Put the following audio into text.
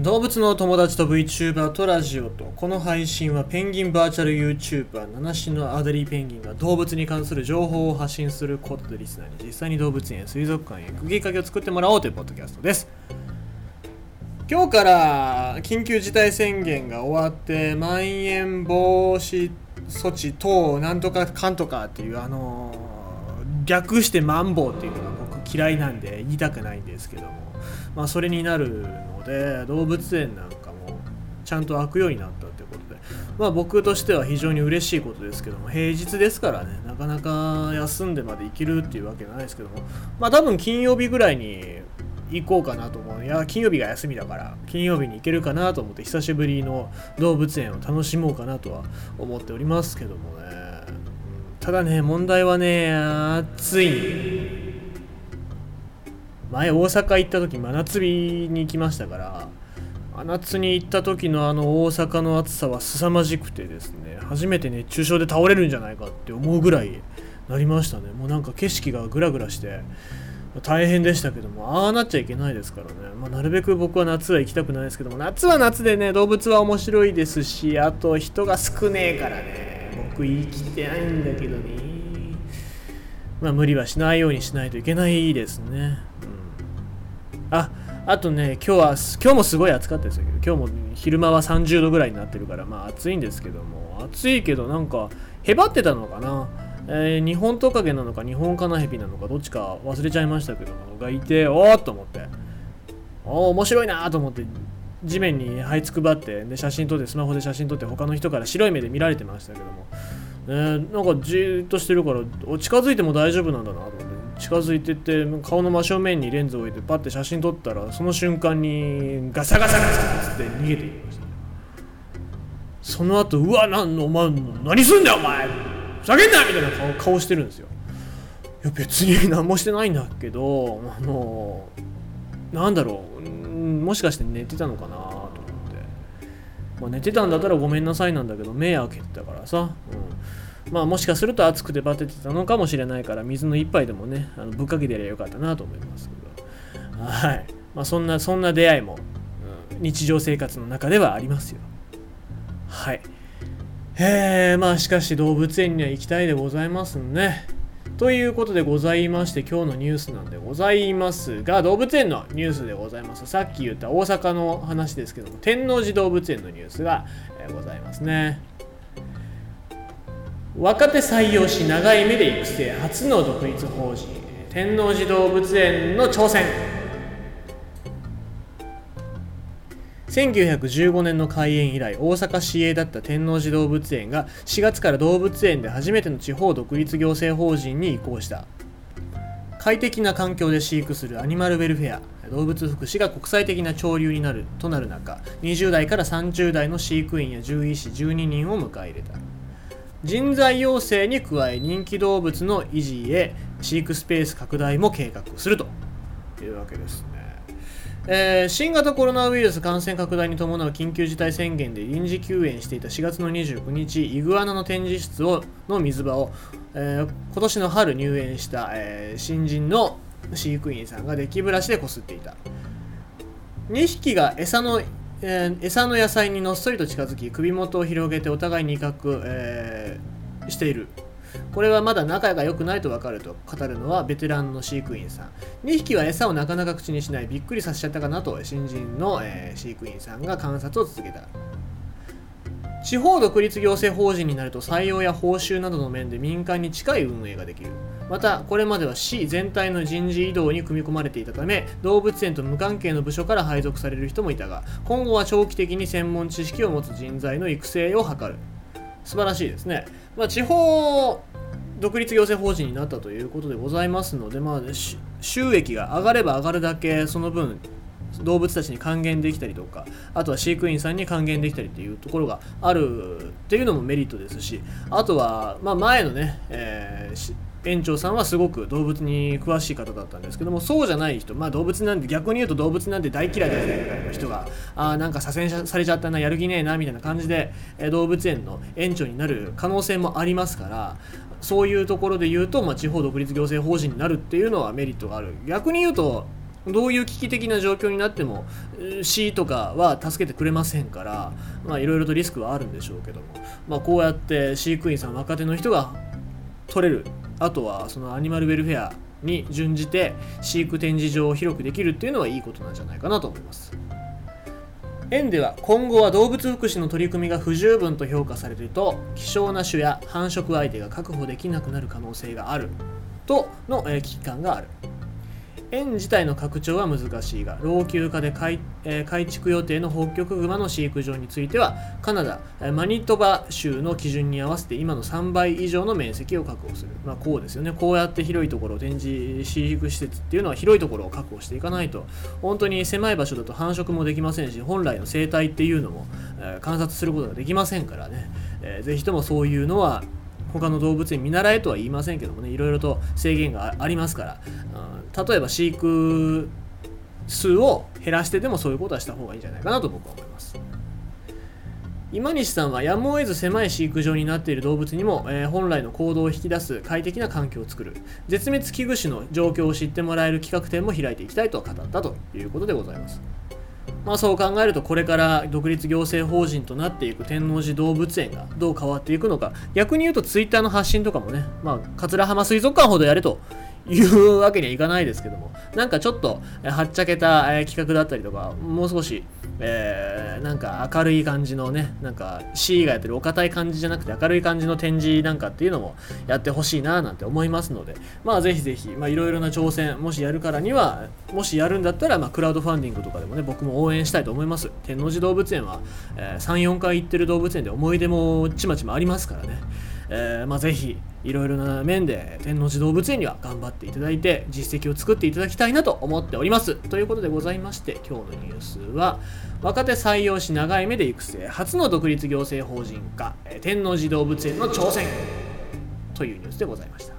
動物の友達と VTuber とラジオとこの配信はペンギンバーチャル YouTuber 七種のアデリーペンギンが動物に関する情報を発信することでリスナーに実際に動物園水族館へ釘きかけを作ってもらおうというポッドキャストです。今日から緊急事態宣言が終わってまん延防止措置等なんとかかんとかっていうあのー略してマンボウっていうのが僕嫌いなんで言いたくないんですけども。まあそれになるので動物園なんかもちゃんと開くようになったってことで。まあ僕としては非常に嬉しいことですけども平日ですからねなかなか休んでまで行けるっていうわけじゃないですけども。まあ多分金曜日ぐらいに行こうかなと思う。いや金曜日が休みだから金曜日に行けるかなと思って久しぶりの動物園を楽しもうかなとは思っておりますけどもね。ただね問題はね暑い。前大阪行った時真夏日に行きましたから真夏に行った時のあの大阪の暑さは凄まじくてですね初めて熱中症で倒れるんじゃないかって思うぐらいなりましたね。もうなんか景色がグラグラして大変でしたけどもああなっちゃいけないですからね、まあ、なるべく僕は夏は行きたくないですけども夏は夏でね動物は面白いですしあと人が少ねえからね僕行きてないんだけどね。まあ無理はしないようにしないといけないですね、ああとね今日は今日もすごい暑かったですよ。今日も昼間は30度ぐらいになってるからまあ暑いんですけども。暑いけどなんかへばってたのかな。えー、日本トカゲなのか日本カナヘビなのかどっちか忘れちゃいましたけども。がいておーっと思って。おー面白いなと思って地面に這いつくばってで写真撮ってスマホで写真撮って他の人から白い目で見られてましたけども、えー、なんかじーっとしてるから近づいても大丈夫なんだなと思って。近づいてって顔の真正面にレンズを置いてパッて写真撮ったらその瞬間にガサガサガサって逃げていきましたその後うわなんお前何すんだよお前。ふざけんなみたいな顔顔してるんですよ。いや別に何もしてないんだけどあの。なんだろう。もしかして寝てたのかなと思って、まあ、寝てたんだったらごめんなさいなんだけど目開けてたからさ、うん、まあもしかすると暑くてバテてたのかもしれないから水の一杯でもねあのぶっかけてやればよかったなと思いますけど。はい。まあそんなそんな出会いも、うん、日常生活の中ではありますよ。はい。えー、まあしかし動物園には行きたいでございますね。ということでございまして今日のニュースなんでございますが動物園のニュースでございます。さっき言った大阪の話ですけども天王寺動物園のニュースが、えー、ございますね。若手採用し長い目で育成初の独立法人天王寺動物園の挑戦。1915年の開園以来大阪市営だった天王寺動物園が4月から動物園で初めての地方独立行政法人に移行した。快適な環境で飼育するアニマルウェルフェア動物福祉が国際的な潮流になるとなる中20代から30代の飼育員や獣医師12人を迎え入れた。人材養成に加え人気動物の維持へ飼育スペース拡大も計画するというわけですねえー、新型コロナウイルス感染拡大に伴う緊急事態宣言で臨時休園していた4月の29日、イグアナの展示室をの水場を、えー、今年の春入園した、えー、新人の飼育員さんがデッキブラシでこすっていた。2匹が餌の、え、餌の野菜にのっそりと近づき、首元を広げてお互いに威嚇、えー、している。これはまだ仲が良くないと分かると語るのはベテランの飼育員さん。2匹は餌をなかなか口にしないびっくりさせちゃったかなと新人の、えー、飼育員さんが観察を続けた。地方独立行政法人になると採用や報酬などの面で民間に近い運営ができる。またこれまでは市全体の人事異動に組み込まれていたため動物園と無関係の部署から配属される人もいたが今後は長期的に専門知識を持つ人材の育成を図る。素晴らしいですね、まあ、地方独立行政法人になったということでございますので、まあ、収益が上がれば上がるだけその分動物たちに還元できたりとかあとは飼育員さんに還元できたりっていうところがあるっていうのもメリットですしあとは、まあ、前のね、えー、園長さんはすごく動物に詳しい方だったんですけどもそうじゃない人、まあ、動物なんで逆に言うと動物なんて大嫌いだみたいな人があなんか左遷されちゃったなやる気ねえなみたいな感じで、え動物園の園長になる可能性もありますからそういうところで言うと、まあ、地方独立行政法人になるっていうのはメリットがある。逆に言うとどういう危機的な状況になっても市とかは助けてくれませんからいろいろとリスクはあるんでしょうけども、まあ、こうやって飼育員さん若手の人が取れるあとはそのアニマルウェルフェアに準じて飼育展示場を広くできるっていうのはいいことなんじゃないかなと思います。園では今後は動物福祉の取り組みが不十分と評価されると希少な種や繁殖相手が確保できなくなる可能性があるとの危機感がある。園自体の拡張は難しいが老朽化で改,、えー、改築予定の北極熊の飼育場についてはカナダマニトバ州の基準に合わせて今の3倍以上の面積を確保する、まあ、こうですよね。こうやって広いところ展示飼育施設っていうのは広いところを確保していかないと。本当に狭い場所だと繁殖もできませんし本来の生態っていうのも、えー、観察することができませんからね、えー、ぜひともそういうのは他の動物園見習えとは言いませんけどもねいろいろと制限がありますから、うん、例えば飼育数を減らしてでもそういうことはした方がいいんじゃないかなと僕は思います。今西さんはやむを得ず狭い飼育場になっている動物にも、えー、本来の行動を引き出す快適な環境を作る。絶滅危惧種の状況を知ってもらえる企画展も開いていきたいと語ったということでございます。まあ、そう考えるとこれから独立行政法人となっていく天王寺動物園がどう変わっていくのか。逆に言うとツイッターの発信とかもね、まあ、桂浜水族館ほどやれというわけにはいかないですけども。なんかちょっとえはっちゃけたえ企画だったりとかもう少し、えー、なんか明るい感じのねなんか C がやってるお堅い感じじゃなくて明るい感じの展示なんかっていうのもやってほしいななんて思いますのでまあぜひぜひいろいろな挑戦もしやるからにはもしやるんだったら、まあ、クラウドファンディングとかでもね僕も応援したいと思います。天王寺動物園は、えー、34回行ってる動物園で思い出もちまちまありますからね。えー、まあ、ぜひいろいろな面で天王寺動物園には頑張っていただいて実績を作っていただきたいなと思っております。ということでございまして今日のニュースは若手採用し長い目で育成初の独立行政法人化天王寺動物園の挑戦というニュースでございました。